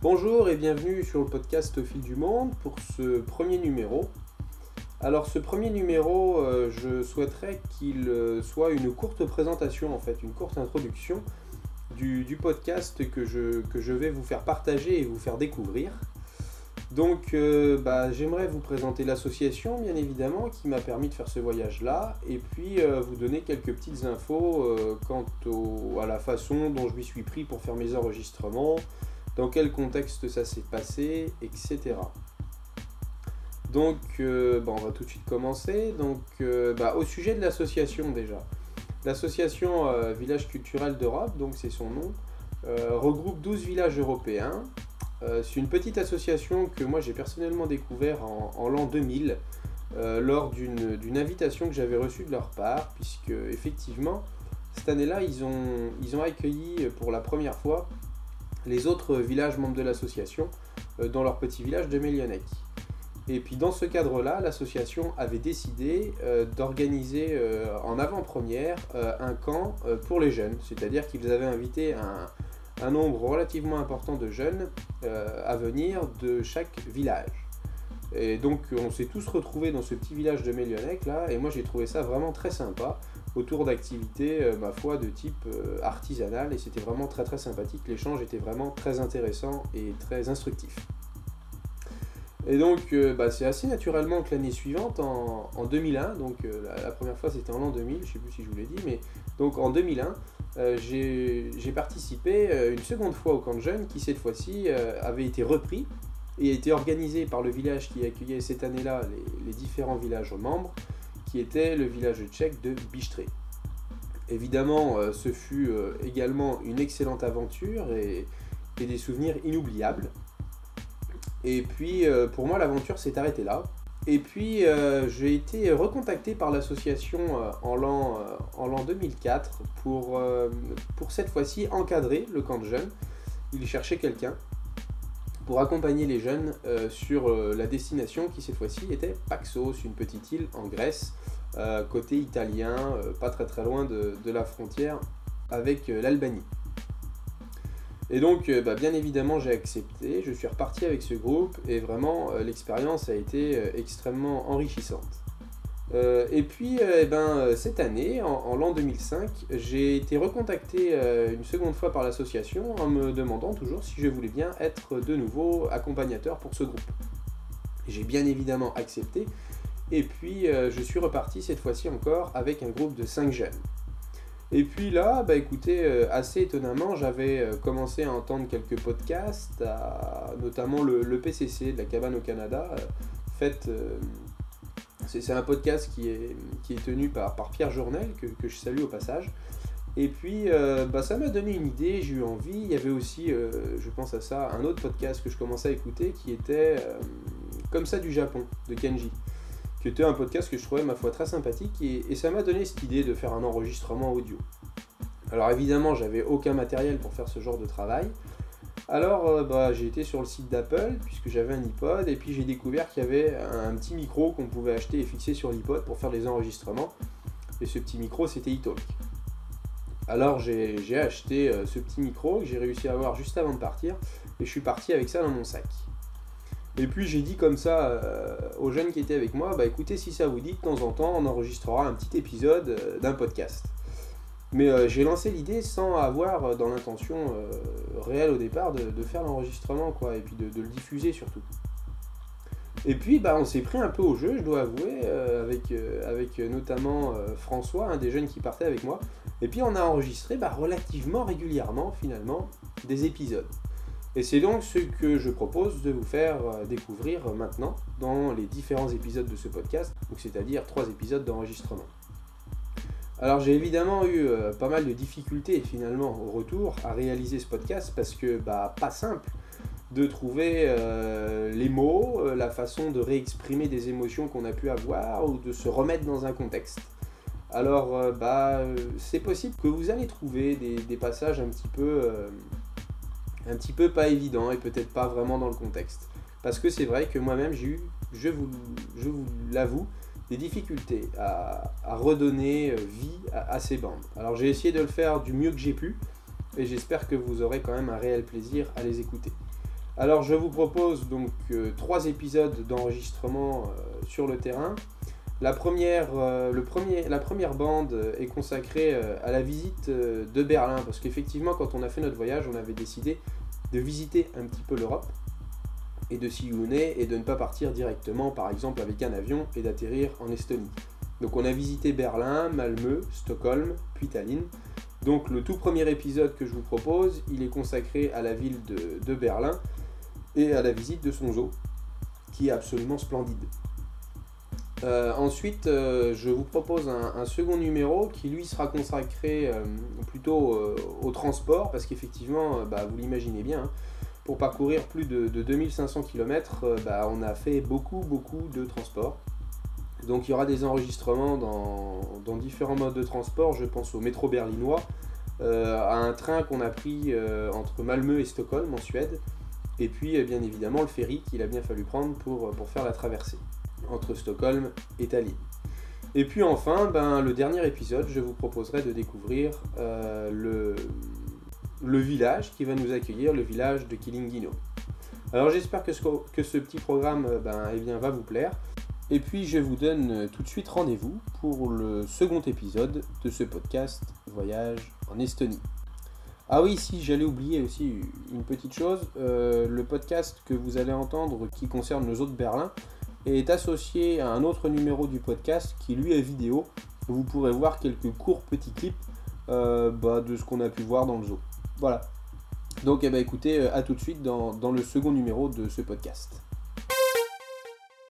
Bonjour et bienvenue sur le podcast Au fil du monde pour ce premier numéro. Alors ce premier numéro, euh, je souhaiterais qu'il euh, soit une courte présentation en fait, une courte introduction du, podcast que je, vais vous faire partager et vous faire découvrir. Donc euh, bah, j'aimerais vous présenter l'association bien évidemment qui m'a permis de faire ce voyage là et puis vous donner quelques petites infos quant à la façon dont je m'y suis pris pour faire mes enregistrements, dans quel contexte ça s'est passé, etc. Donc, euh, on va tout de suite commencer. Donc, euh, bah, au sujet de l'association déjà. L'association euh, Village culturel d'Europe, donc c'est son nom, regroupe 12 villages européens. c'est une petite association que moi j'ai personnellement découvert en, l'an 2000 lors d'une invitation que j'avais reçue de leur part, puisque effectivement, cette année-là, ils ont accueilli pour la première fois les autres villages membres de l'association euh, dans leur petit village de Mélionnec. Et puis dans ce cadre-là, l'association avait décidé euh, d'organiser euh, en avant-première un camp pour les jeunes, c'est-à-dire qu'ils avaient invité un, nombre relativement important de jeunes à venir de chaque village. Et donc on s'est tous retrouvés dans ce petit village de Mélionnec là, et moi j'ai trouvé ça vraiment très sympa autour d'activités, euh, ma foi, de type euh, artisanal, et c'était vraiment très très sympathique. L'échange était vraiment très intéressant et très instructif. Et donc, euh, bah, c'est assez naturellement que l'année suivante, en, 2001, donc la, première fois c'était en l'an 2000, je ne sais plus si je vous l'ai dit, mais donc en 2001, j'ai participé une seconde fois au camp de jeunes qui cette fois-ci avait été repris et a été organisé par le village qui accueillait cette année-là les, les différents villages membres qui était le village tchèque de Bistré. Évidemment, euh, ce fut euh, également une excellente aventure et, des souvenirs inoubliables. Et puis, euh, pour moi, l'aventure s'est arrêtée là. Et puis, j'ai été recontacté par l'association en l'an en 2004 pour, pour cette fois-ci encadrer le camp de jeunes. Il cherchait quelqu'un pour accompagner les jeunes euh, sur euh, la destination qui cette fois-ci était Paxos, une petite île en Grèce, euh, côté italien, pas très très loin de, la frontière avec l'Albanie. Et donc, bah, bien évidemment, j'ai accepté, je suis reparti avec ce groupe et vraiment, l'expérience a été extrêmement enrichissante. Euh, et puis, euh, eh ben, euh, cette année, en, l'an 2005, j'ai été recontacté une seconde fois par l'association en me demandant toujours si je voulais bien être de nouveau accompagnateur pour ce groupe. J'ai bien évidemment accepté, et puis je suis reparti cette fois-ci encore avec un groupe de 5 jeunes. Et puis là, bah écoutez, assez étonnamment, j'avais commencé à entendre quelques podcasts, notamment le, PCC de la cabane au Canada, fait c'est un podcast qui est, tenu par, par Pierre Journel, que, je salue au passage. Et puis, euh, bah, ça m'a donné une idée, j'ai eu envie. Il y avait aussi, euh, je pense à ça, un autre podcast que je commençais à écouter qui était euh, Comme ça du Japon, de Kenji. Qui était un podcast que je trouvais, ma foi, très sympathique. Et, et ça m'a donné cette idée de faire un enregistrement audio. Alors évidemment, j'avais aucun matériel pour faire ce genre de travail. Alors, euh, bah, j'ai été sur le site d'Apple, puisque j'avais un iPod, et puis j'ai découvert qu'il y avait un petit micro qu'on pouvait acheter et fixer sur l'iPod pour faire des enregistrements. Et ce petit micro, c'était iTalk. Alors, j'ai acheté euh, ce petit micro que j'ai réussi à avoir juste avant de partir, et je suis parti avec ça dans mon sac. Et puis j'ai dit comme ça euh, aux jeunes qui étaient avec moi, bah écoutez, si ça vous dit, de temps en temps, on enregistrera un petit épisode d'un podcast. Mais euh, j'ai lancé l'idée sans avoir euh, dans l'intention euh, réelle au départ de, faire l'enregistrement, quoi, et puis de, le diffuser surtout. Et puis, bah, on s'est pris un peu au jeu, je dois avouer, avec, avec notamment François, un des jeunes qui partait avec moi. Et puis, on a enregistré bah, relativement régulièrement, finalement, des épisodes. Et c'est donc ce que je propose de vous faire découvrir maintenant dans les différents épisodes de ce podcast, c'est-à-dire trois épisodes d'enregistrement. Alors j'ai évidemment eu euh, pas mal de difficultés finalement au retour à réaliser ce podcast parce que bah pas simple de trouver euh, les mots, euh, la façon de réexprimer des émotions qu'on a pu avoir ou de se remettre dans un contexte. Alors bah c'est possible que vous allez trouver des, passages un petit peu pas évidents et peut-être pas vraiment dans le contexte. Parce que c'est vrai que moi-même j'ai eu, je vous l'avoue, des difficultés à, redonner euh, vie à, ces bandes. Alors j'ai essayé de le faire du mieux que j'ai pu et j'espère que vous aurez quand même un réel plaisir à les écouter. Alors je vous propose donc trois épisodes d'enregistrement sur le terrain. La première, la première bande est consacrée à la visite de Berlin, parce qu'effectivement quand on a fait notre voyage, on avait décidé de visiter un petit peu l'Europe et de sillonner et de ne pas partir directement par exemple avec un avion et d'atterrir en Estonie. Donc on a visité Berlin, Malmö, Stockholm, puis Tallinn. Donc le tout premier épisode que je vous propose, il est consacré à la ville de, Berlin et à la visite de son zoo, qui est absolument splendide. Euh, ensuite, euh, je vous propose un, second numéro qui lui sera consacré euh, plutôt au transport, parce qu'effectivement, bah, vous l'imaginez bien, hein, pour parcourir plus de, 2500 km, bah, on a fait beaucoup, beaucoup de transport. Donc il y aura des enregistrements dans, différents modes de transport. Je pense au métro berlinois, euh, à un train qu'on a pris euh, entre Malmö et Stockholm en Suède, et puis euh, bien évidemment le ferry qu'il a bien fallu prendre pour, pour faire la traversée entre Stockholm et Tallinn. Et puis enfin, ben, le dernier épisode, je vous proposerai de découvrir le, le village qui va nous accueillir, le village de Kilingino. Alors j'espère que ce, petit programme ben, eh va vous plaire. Et puis je vous donne euh, tout de suite rendez-vous pour le second épisode de ce podcast Voyage en Estonie. Ah oui, si j'allais oublier aussi une petite chose, euh, le podcast que vous allez entendre qui concerne le zoo de Berlin est associé à un autre numéro du podcast qui lui est vidéo. Vous pourrez voir quelques courts petits clips euh, bah, de ce qu'on a pu voir dans le zoo. Voilà. Donc eh ben, écoutez, à tout de suite dans le second numéro de ce podcast.